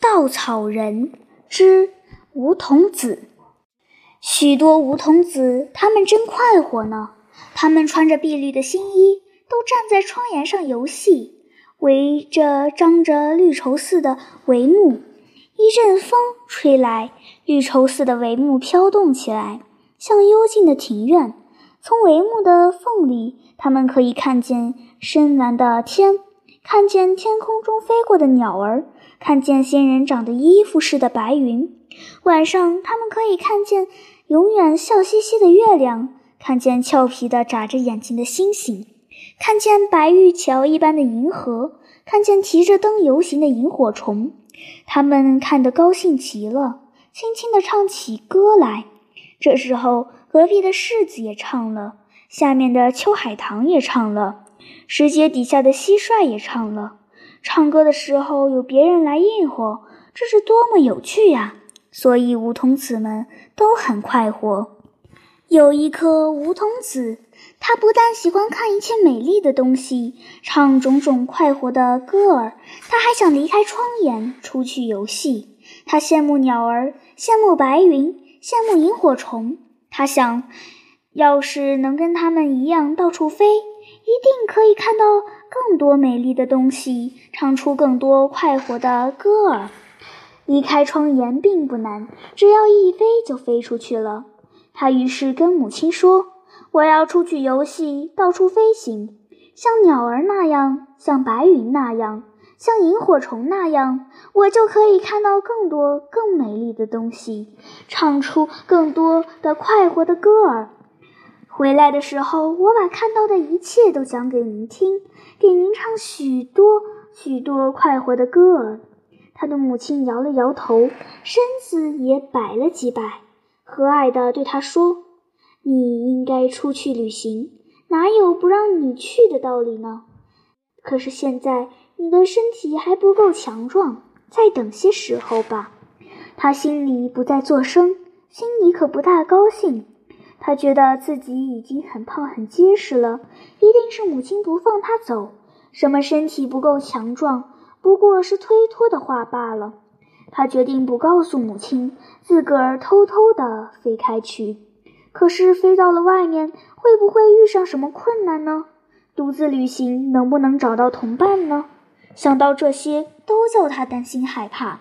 稻草人之梧桐子，许多梧桐子，他们真快活呢。他们穿着碧绿的新衣，都站在窗沿上游戏，围着张着绿绸似的帷幕。一阵风吹来，绿绸似的帷幕飘动起来，像幽静的庭院。从帷幕的缝里，他们可以看见深蓝的天，看见天空中飞过的鸟儿。看见仙人掌的衣服似的白云，晚上他们可以看见永远笑嘻嘻的月亮，看见俏皮的眨着眼睛的星星，看见白玉桥一般的银河，看见提着灯游行的萤火虫。他们看得高兴极了，轻轻地唱起歌来。这时候，隔壁的柿子也唱了，下面的秋海棠也唱了，石阶底下的蟋蟀也唱了。唱歌的时候有别人来应和，这是多么有趣呀！所以梧桐子们都很快活。有一颗梧桐子，它不但喜欢看一切美丽的东西，唱种种快活的歌儿，它还想离开窗沿出去游戏。它羡慕鸟儿，羡慕白云，羡慕萤火虫。它想，要是能跟它们一样到处飞，一定可以看到。更多美丽的东西，唱出更多快活的歌儿。离开窗沿并不难，只要一飞就飞出去了。他于是跟母亲说：“我要出去游戏，到处飞行，像鸟儿那样，像白云那样，像萤火虫那样，我就可以看到更多更美丽的东西，唱出更多的快活的歌儿。”回来的时候，我把看到的一切都讲给您听，给您唱许多许多快活的歌儿。他的母亲摇了摇头，身子也摆了几摆，和蔼地对他说：“你应该出去旅行，哪有不让你去的道理呢？可是现在你的身体还不够强壮，再等些时候吧。”他心里不再作声，心里可不大高兴。他觉得自己已经很胖很结实了，一定是母亲不放他走。什么身体不够强壮，不过是推脱的话罢了。他决定不告诉母亲，自个儿偷偷的飞开去。可是飞到了外面，会不会遇上什么困难呢？独自旅行能不能找到同伴呢？想到这些，都叫他担心害怕。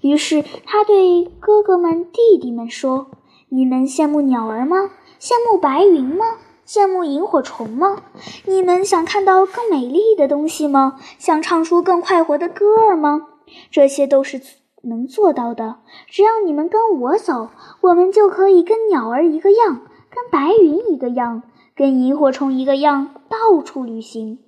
于是他对哥哥们、弟弟们说。你们羡慕鸟儿吗？羡慕白云吗？羡慕萤火虫吗？你们想看到更美丽的东西吗？想唱出更快活的歌儿吗？这些都是能做到的。只要你们跟我走，我们就可以跟鸟儿一个样，跟白云一个样，跟萤火虫一个样，到处旅行。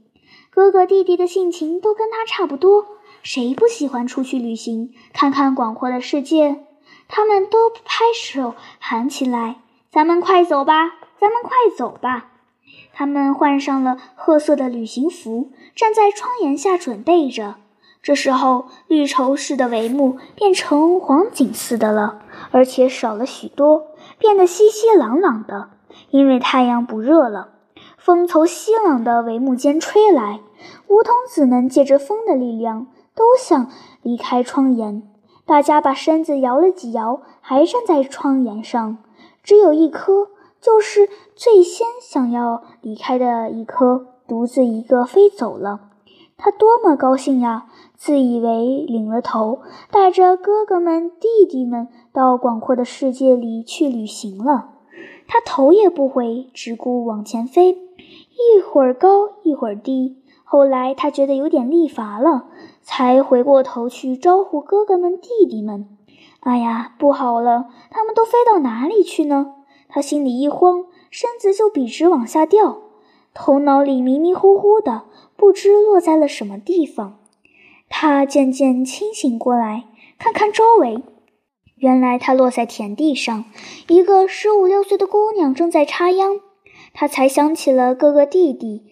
哥哥弟弟的性情都跟他差不多，谁不喜欢出去旅行，看看广阔的世界？他们都拍手喊起来：“咱们快走吧，咱们快走吧！”他们换上了褐色的旅行服，站在窗檐下准备着。这时候，绿绸似的帷幕变成黄锦似的了，而且少了许多，变得稀稀朗朗的，因为太阳不热了。风从西朗的帷幕间吹来，梧桐子们借着风的力量，都想离开窗沿。大家把身子摇了几摇，还站在窗沿上。只有一颗，就是最先想要离开的一颗，独自一个飞走了。他多么高兴呀！自以为领了头，带着哥哥们、弟弟们到广阔的世界里去旅行了。他头也不回，只顾往前飞，一会儿高，一会儿低。后来他觉得有点力乏了。才回过头去招呼哥哥们、弟弟们。哎呀，不好了，他们都飞到哪里去呢？他心里一慌，身子就笔直往下掉，头脑里迷迷糊糊的，不知落在了什么地方。他渐渐清醒过来，看看周围，原来他落在田地上，一个十五六岁的姑娘正在插秧。他才想起了哥哥弟弟。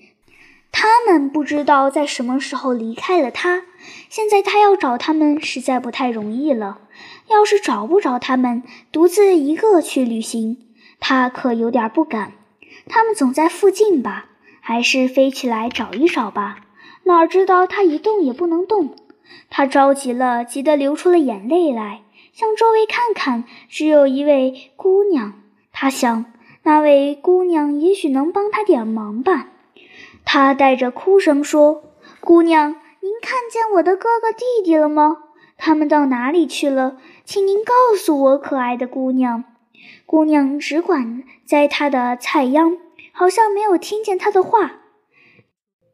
他们不知道在什么时候离开了他，现在他要找他们实在不太容易了。要是找不着他们，独自一个去旅行，他可有点不敢。他们总在附近吧？还是飞起来找一找吧？哪知道他一动也不能动。他着急了，急得流出了眼泪来，向周围看看，只有一位姑娘。他想，那位姑娘也许能帮他点忙吧。他带着哭声说：“姑娘，您看见我的哥哥弟弟了吗？他们到哪里去了？请您告诉我，可爱的姑娘。”姑娘只管摘她的菜秧，好像没有听见他的话。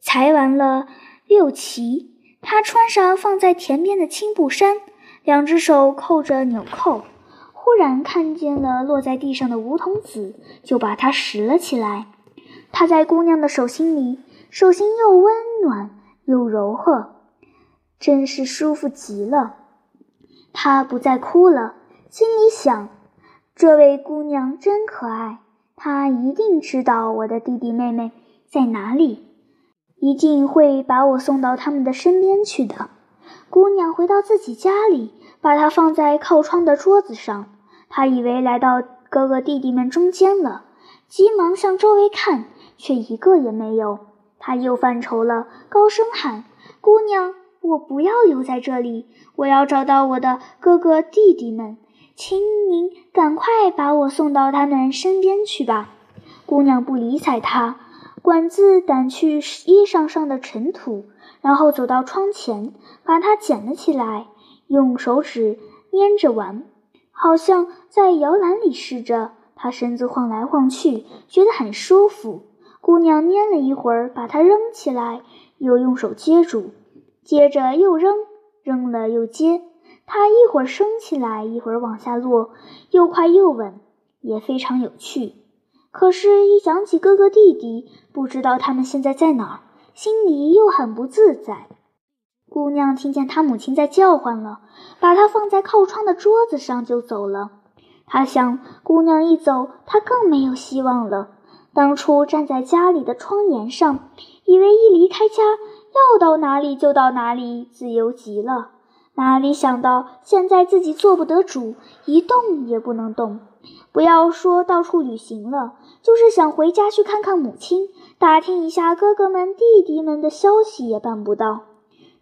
裁完了六旗，她穿上放在田边的青布衫，两只手扣着纽扣。忽然看见了落在地上的梧桐籽，就把它拾了起来。它在姑娘的手心里，手心又温暖又柔和，真是舒服极了。她不再哭了，心里想：这位姑娘真可爱，她一定知道我的弟弟妹妹在哪里。一定会把我送到他们的身边去的。姑娘回到自己家里，把它放在靠窗的桌子上。她以为来到哥哥弟弟们中间了，急忙向周围看，却一个也没有。他又犯愁了，高声喊：“姑娘，我不要留在这里，我要找到我的哥哥弟弟们，请您赶快把我送到他们身边去吧。”姑娘不理睬他。管子掸去衣裳上的尘土，然后走到窗前，把它捡了起来，用手指捏着玩，好像在摇篮里似着。他身子晃来晃去，觉得很舒服。姑娘捏了一会儿，把它扔起来，又用手接住，接着又扔，扔了又接。它一会儿升起来，一会儿往下落，又快又稳，也非常有趣。可是，一想起哥哥弟弟，不知道他们现在在哪儿，心里又很不自在。姑娘听见她母亲在叫唤了，把它放在靠窗的桌子上就走了。她想，姑娘一走，她更没有希望了。当初站在家里的窗沿上，以为一离开家，要到哪里就到哪里，自由极了。哪里想到，现在自己做不得主，一动也不能动。不要说到处旅行了，就是想回家去看看母亲，打听一下哥哥们、弟弟们的消息也办不到。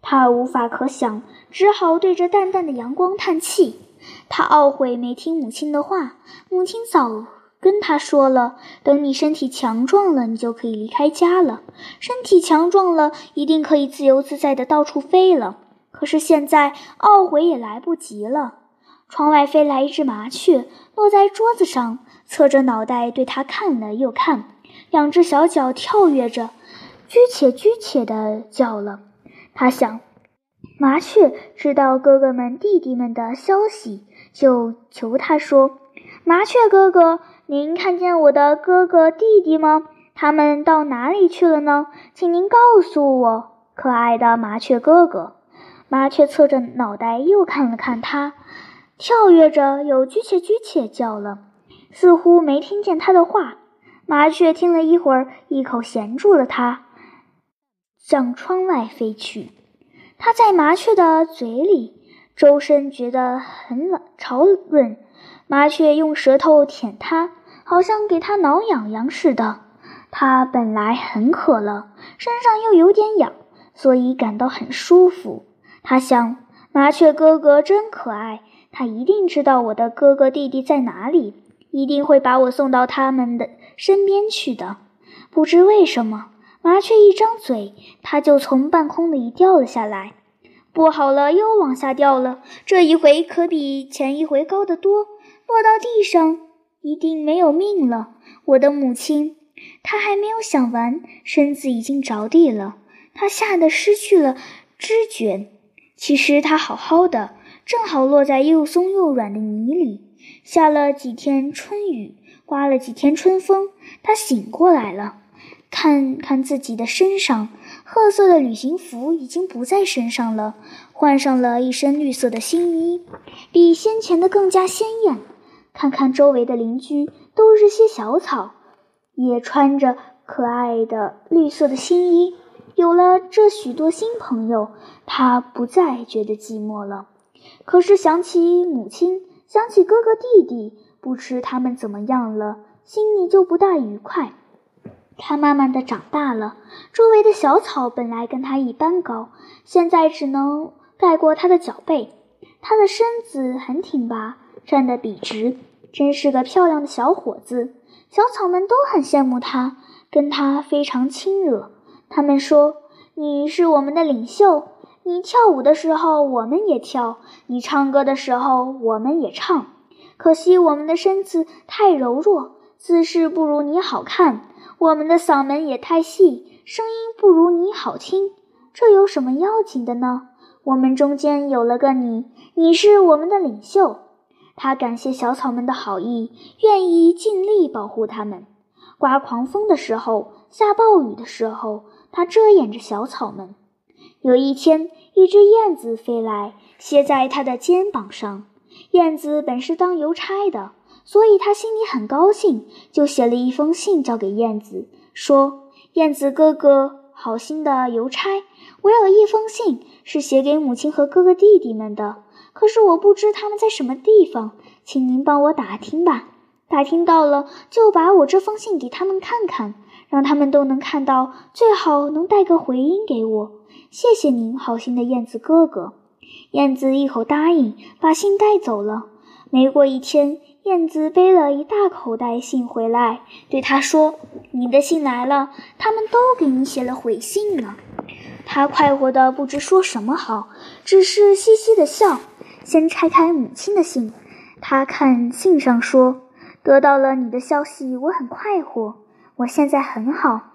他无法可想，只好对着淡淡的阳光叹气。他懊悔没听母亲的话，母亲早跟他说了，等你身体强壮了，你就可以离开家了。身体强壮了，一定可以自由自在的到处飞了。可是现在懊悔也来不及了。窗外飞来一只麻雀，落在桌子上，侧着脑袋对他看了又看，两只小脚跳跃着，居且居且的叫了。他想，麻雀知道哥哥们弟弟们的消息，就求他说：“麻雀哥哥，您看见我的哥哥弟弟吗？他们到哪里去了呢？请您告诉我，可爱的麻雀哥哥。”麻雀侧着脑袋又看了看他。跳跃着，又居切居切叫了，似乎没听见他的话。麻雀听了一会儿，一口衔住了它，向窗外飞去。它在麻雀的嘴里，周身觉得很冷潮润。麻雀用舌头舔它，好像给它挠痒痒似的。它本来很渴了，身上又有点痒，所以感到很舒服。它想，麻雀哥哥真可爱。他一定知道我的哥哥弟弟在哪里，一定会把我送到他们的身边去的。不知为什么，麻雀一张嘴，它就从半空里掉了下来。不好了，又往下掉了。这一回可比前一回高得多，落到地上一定没有命了。我的母亲，她还没有想完，身子已经着地了。她吓得失去了知觉。其实她好好的。正好落在又松又软的泥里，下了几天春雨，刮了几天春风，她醒过来了，看看自己的身上，褐色的旅行服已经不在身上了，换上了一身绿色的新衣，比先前的更加鲜艳。看看周围的邻居，都是些小草，也穿着可爱的绿色的新衣。有了这许多新朋友，他不再觉得寂寞了。可是想起母亲，想起哥哥弟弟，不知他们怎么样了，心里就不大愉快。他慢慢的长大了，周围的小草本来跟他一般高，现在只能盖过他的脚背，他的身子很挺拔，站得笔直，真是个漂亮的小伙子。小草们都很羡慕他，跟他非常亲热。他们说：“你是我们的领袖，你跳舞的时候我们也跳，你唱歌的时候我们也唱。可惜我们的身子太柔弱，姿势不如你好看；我们的嗓门也太细，声音不如你好听。这有什么要紧的呢？我们中间有了个你，你是我们的领袖。”他感谢小草们的好意，愿意尽力保护它们。刮狂风的时候，下暴雨的时候。他遮掩着小草们。有一天，一只燕子飞来，歇在他的肩膀上。燕子本是当邮差的，所以他心里很高兴，就写了一封信交给燕子，说：“燕子哥哥，好心的邮差，我有一封信是写给母亲和哥哥弟弟们的，可是我不知他们在什么地方，请您帮我打听吧。打听到了，就把我这封信给他们看看。”让他们都能看到，最好能带个回音给我。谢谢您，好心的燕子哥哥。燕子一口答应，把信带走了。没过一天，燕子背了一大口袋信回来，对他说：“你的信来了，他们都给你写了回信呢。”他快活的不知说什么好，只是嘻嘻的笑。先拆开母亲的信，他看信上说：“得到了你的消息，我很快活。”我现在很好，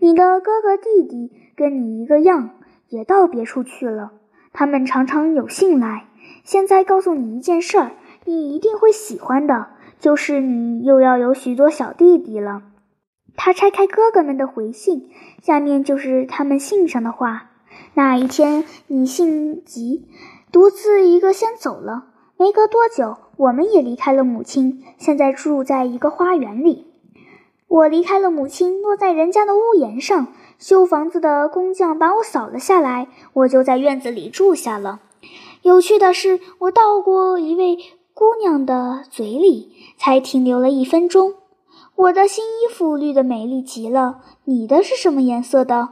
你的哥哥弟弟跟你一个样，也到别处去了。他们常常有信来。现在告诉你一件事儿，你一定会喜欢的，就是你又要有许多小弟弟了。他拆开哥哥们的回信，下面就是他们信上的话。那一天，你性急，独自一个先走了。没隔多久，我们也离开了母亲，现在住在一个花园里。我离开了母亲，落在人家的屋檐上。修房子的工匠把我扫了下来，我就在院子里住下了。有趣的是，我到过一位姑娘的嘴里，才停留了一分钟。我的新衣服绿得美丽极了，你的是什么颜色的？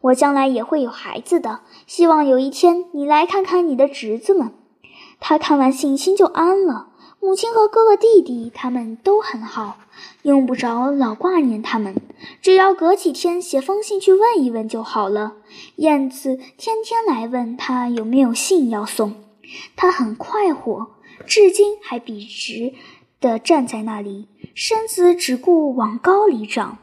我将来也会有孩子的，希望有一天你来看看你的侄子们。他看完信心就安了。母亲和哥哥弟弟他们都很好。用不着老挂念他们，只要隔几天写封信去问一问就好了。燕子天天来问他有没有信要送，他很快活，至今还笔直地站在那里，身子只顾往高里长。